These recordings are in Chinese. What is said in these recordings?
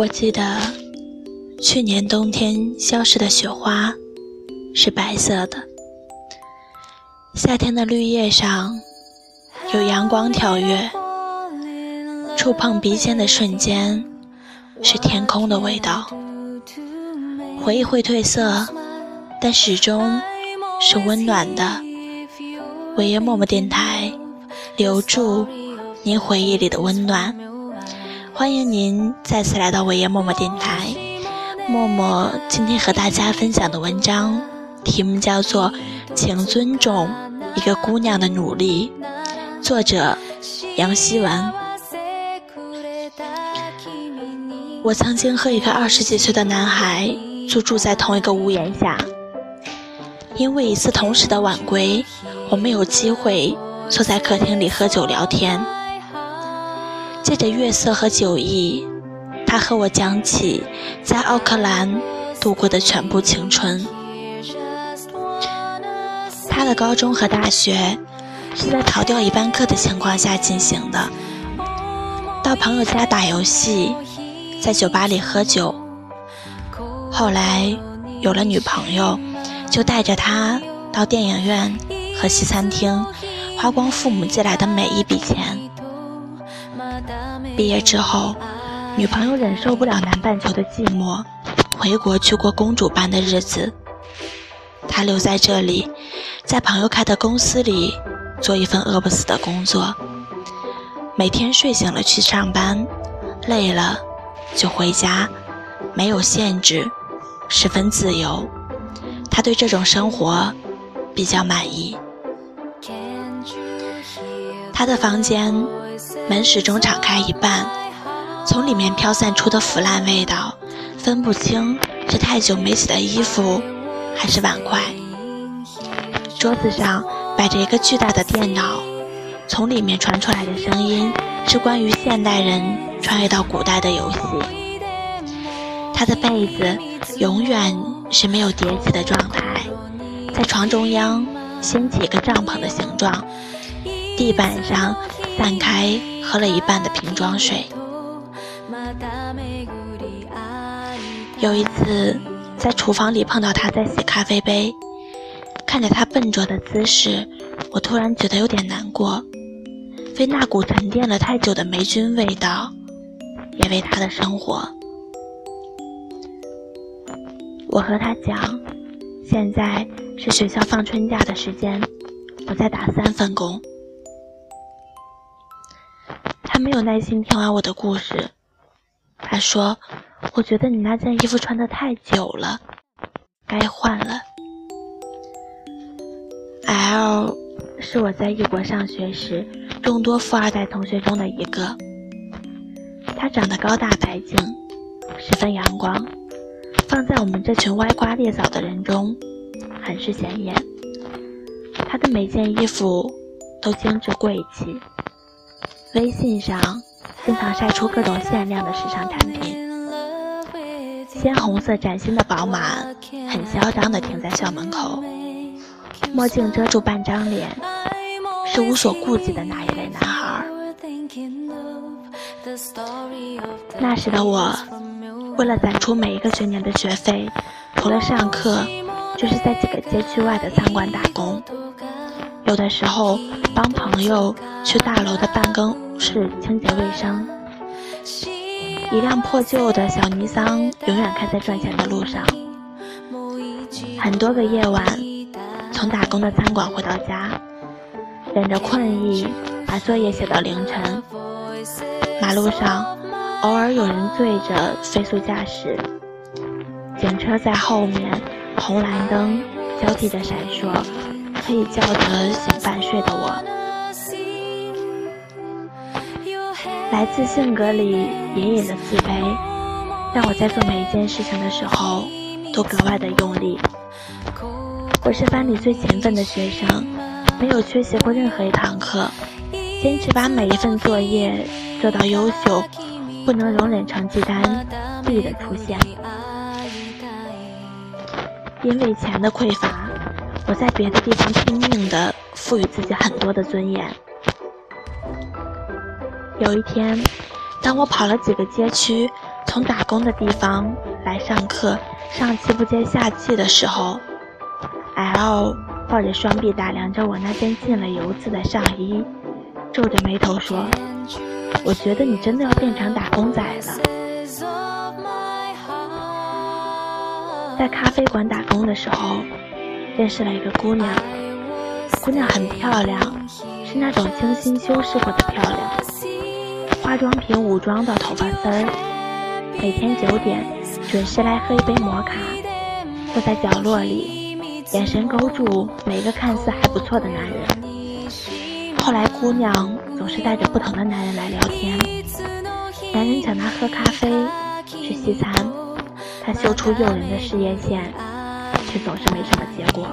我记得去年冬天消失的雪花是白色的，夏天的绿叶上有阳光跳跃，触碰鼻尖的瞬间是天空的味道。回忆会褪色，但始终是温暖的。维耶默默电台，留住您回忆里的温暖。欢迎您再次来到维耶默默电台。默默今天和大家分享的文章题目叫做《请尊重一个姑娘的努力》，作者杨希文。我曾经和一个二十几岁的男孩租住在同一个屋檐下，因为一次同时的晚归。我们有机会坐在客厅里喝酒聊天，借着月色和酒意，他和我讲起在奥克兰度过的全部青春。他的高中和大学是在逃掉一班课的情况下进行的，到朋友家打游戏，在酒吧里喝酒。后来有了女朋友，就带着他到电影院。和西餐厅花光父母寄来的每一笔钱。毕业之后，女朋友忍受不了南半球的寂寞，回国去过公主般的日子。他留在这里，在朋友开的公司里做一份饿不死的工作，每天睡醒了去上班，累了就回家，没有限制，十分自由。他对这种生活比较满意。他的房间门始终敞开一半，从里面飘散出的腐烂味道，分不清是太久没洗的衣服，还是碗筷。桌子上摆着一个巨大的电脑，从里面传出来的声音是关于现代人穿越到古代的游戏。他的被子永远是没有叠起的状态，在床中央掀起一个帐篷的形状。地板上散开喝了一半的瓶装水。有一次在厨房里碰到他在洗咖啡杯，看着他笨拙的姿势，我突然觉得有点难过，为那股沉淀了太久的霉菌味道，也为他的生活。我和他讲，现在是学校放春假的时间，我在打三份工。没有耐心听完我的故事，他说：“我觉得你那件衣服穿的太久了，该换了。”L 是我在异国上学时众多富二代同学中的一个，他长得高大白净，十分阳光，放在我们这群歪瓜裂枣的人中很是显眼。他的每件衣服都精致贵气。微信上经常晒出各种限量的时尚产品，鲜红色崭新的宝马很嚣张地停在校门口，墨镜遮住半张脸，是无所顾忌的那一类男孩。那时的我，为了攒出每一个学年的学费，除了上课，就是在几个街区外的餐馆打工。有的时候帮朋友去大楼的办公室清洁卫生，一辆破旧的小尼桑永远开在赚钱的路上。很多个夜晚，从打工的餐馆回到家，忍着困意把作业写到凌晨。马路上偶尔有人醉着飞速驾驶，警车在后面，红蓝灯交替着闪烁。可以叫得醒半睡的我，来自性格里隐隐的自卑，让我在做每一件事情的时候都格外的用力。我是班里最勤奋的学生，没有缺席过任何一堂课，坚持把每一份作业做到优秀，不能容忍成绩单 B 的出现，因为钱的匮乏。我在别的地方拼命的赋予自己很多的尊严。有一天，当我跑了几个街区，从打工的地方来上课，上气不接下气的时候，L 抱着双臂打量着我那件进了油渍的上衣，皱着眉头说：“我觉得你真的要变成打工仔了。”在咖啡馆打工的时候，认识了一个姑娘，姑娘很漂亮，是那种精心修饰过的漂亮，化妆品武装到头发丝儿，每天九点准时来喝一杯摩卡，坐在角落里，眼神勾住每个看似还不错的男人。后来姑娘总是带着不同的男人来聊天，男人请她喝咖啡，吃西餐。她秀出诱人的事业线，却总是没什么结果。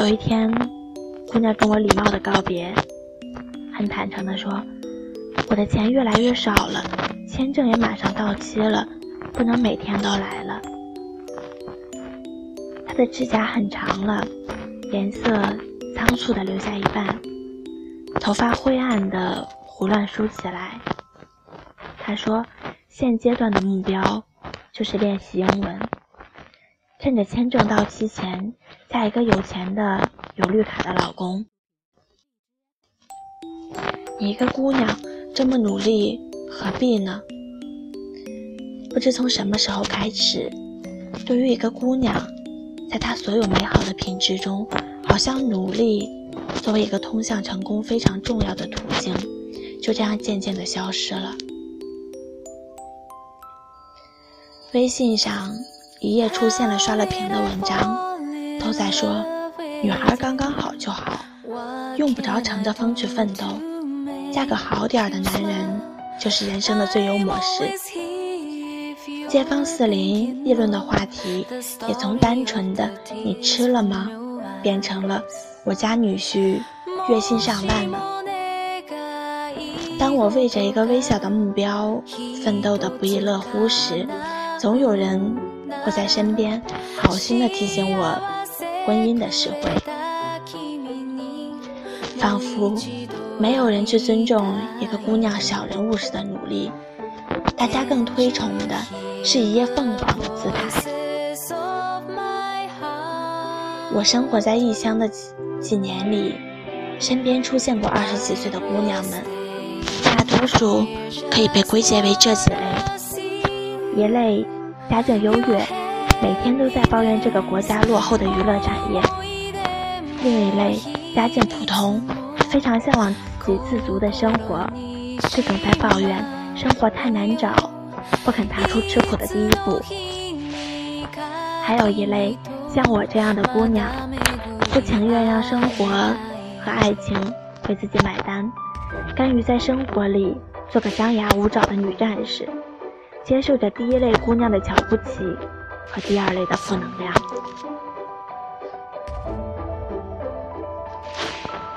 有一天，姑娘跟我礼貌的告别，很坦诚的说：“我的钱越来越少了，签证也马上到期了，不能每天都来了。”她的指甲很长了，颜色仓促的留下一半，头发灰暗的胡乱梳起来。她说。现阶段的目标就是练习英文，趁着签证到期前嫁一个有钱的、有绿卡的老公。一个姑娘这么努力，何必呢？不知从什么时候开始，对于一个姑娘，在她所有美好的品质中，好像努力作为一个通向成功非常重要的途径，就这样渐渐的消失了。微信上一夜出现了刷了屏的文章，都在说女孩刚刚好就好，用不着乘着风去奋斗，嫁个好点的男人就是人生的最优模式。街坊四邻议论的话题也从单纯的“你吃了吗”变成了“我家女婿月薪上万呢”。当我为着一个微小的目标奋斗的不亦乐乎时，总有人会在身边，好心的提醒我婚姻的实惠，仿佛没有人去尊重一个姑娘小人物时的努力，大家更推崇的是一夜凤凰的姿态。我生活在异乡的几几年里，身边出现过二十几岁的姑娘们，大多数可以被归结为这几类。一类家境优越，每天都在抱怨这个国家落后的娱乐产业；另一类家境普通，非常向往自给自足的生活，却总在抱怨生活太难找，不肯踏出吃苦的第一步。还有一类像我这样的姑娘，不情愿让生活和爱情为自己买单，甘于在生活里做个张牙舞爪的女战士。接受着第一类姑娘的瞧不起和第二类的负能量，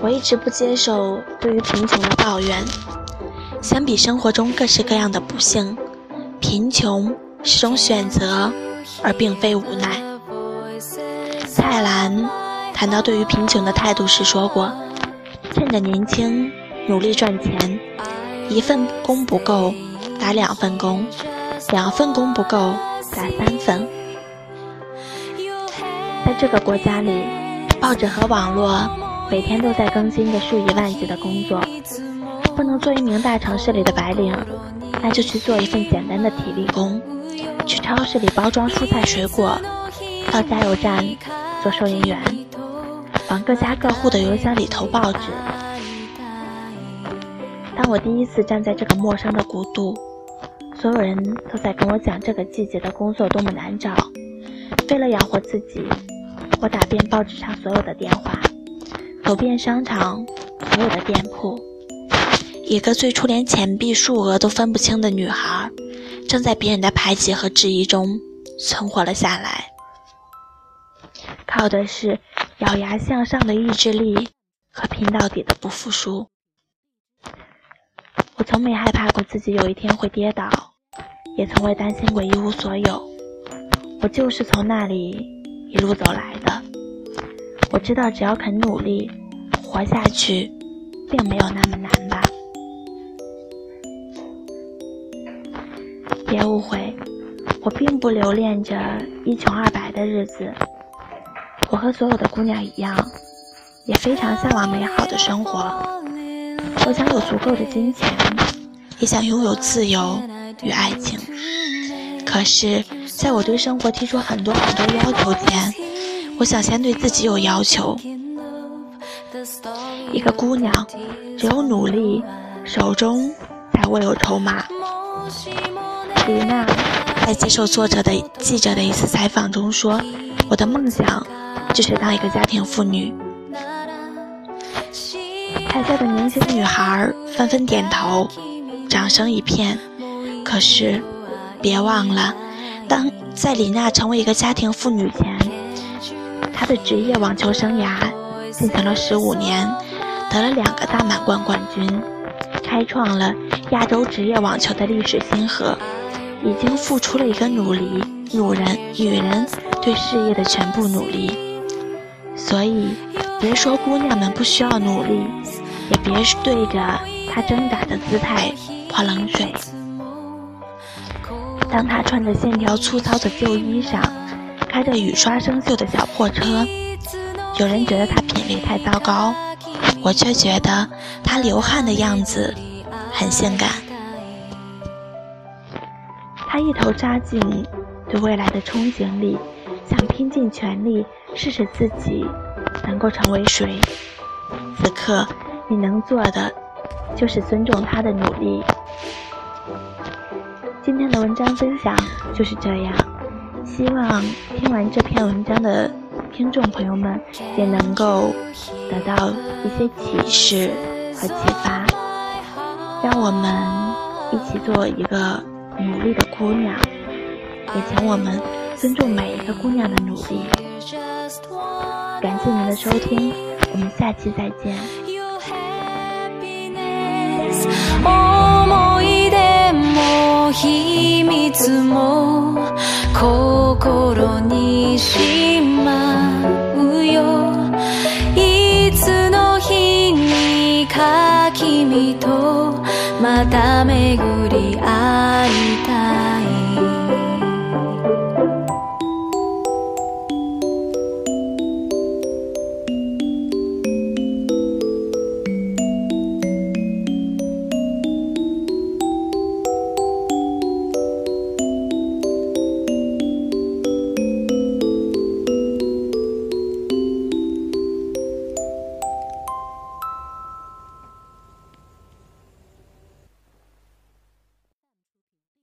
我一直不接受对于贫穷的抱怨。相比生活中各式各样的不幸，贫穷是种选择，而并非无奈。蔡澜谈到对于贫穷的态度时说过：“趁着年轻，努力赚钱，一份工不够。”打两份工，两份工不够，打三份。在这个国家里，报纸和网络每天都在更新着数以万计的工作。不能做一名大城市里的白领，那就去做一份简单的体力工，去超市里包装蔬菜水果，到加油站做收银员，往各家各户的邮箱里投报纸。当我第一次站在这个陌生的国度，所有人都在跟我讲这个季节的工作多么难找。为了养活自己，我打遍报纸上所有的电话，走遍商场所有的店铺。一个最初连钱币数额都分不清的女孩，正在别人的排挤和质疑中存活了下来，靠的是咬牙向上的意志力和拼到底的不服输。我从没害怕过自己有一天会跌倒，也从未担心过一无所有。我就是从那里一路走来的。我知道，只要肯努力，活下去，并没有那么难吧。别误会，我并不留恋着一穷二白的日子。我和所有的姑娘一样，也非常向往美好的生活。我想有足够的金钱，也想拥有自由与爱情。可是，在我对生活提出很多很多要求前，我想先对自己有要求。一个姑娘，只有努力，手中才握有筹码。李娜在接受作者的记者的一次采访中说：“我的梦想就是当一个家庭妇女。”台下的年轻女孩纷纷点头，掌声一片。可是，别忘了，当在李娜成为一个家庭妇女前，她的职业网球生涯进行了十五年，得了两个大满贯冠军，开创了亚洲职业网球的历史新河。已经付出了一个努力，女人女人对事业的全部努力，所以别说姑娘们不需要努力，也别对着她挣扎的姿态泼冷水。当他穿着线条粗糙的旧衣裳，开着雨刷生锈的小破车，有人觉得他品味太糟糕，我却觉得他流汗的样子很性感。他一头扎进对未来的憧憬里，想拼尽全力试试自己能够成为谁。此刻你能做的就是尊重他的努力。今天的文章分享就是这样，希望听完这篇文章的听众朋友们也能够得到一些启示和启发，让我们一起做一个。努力的姑娘，也请我们尊重每一个姑娘的努力。感谢您的收听，我们下期再见。また巡り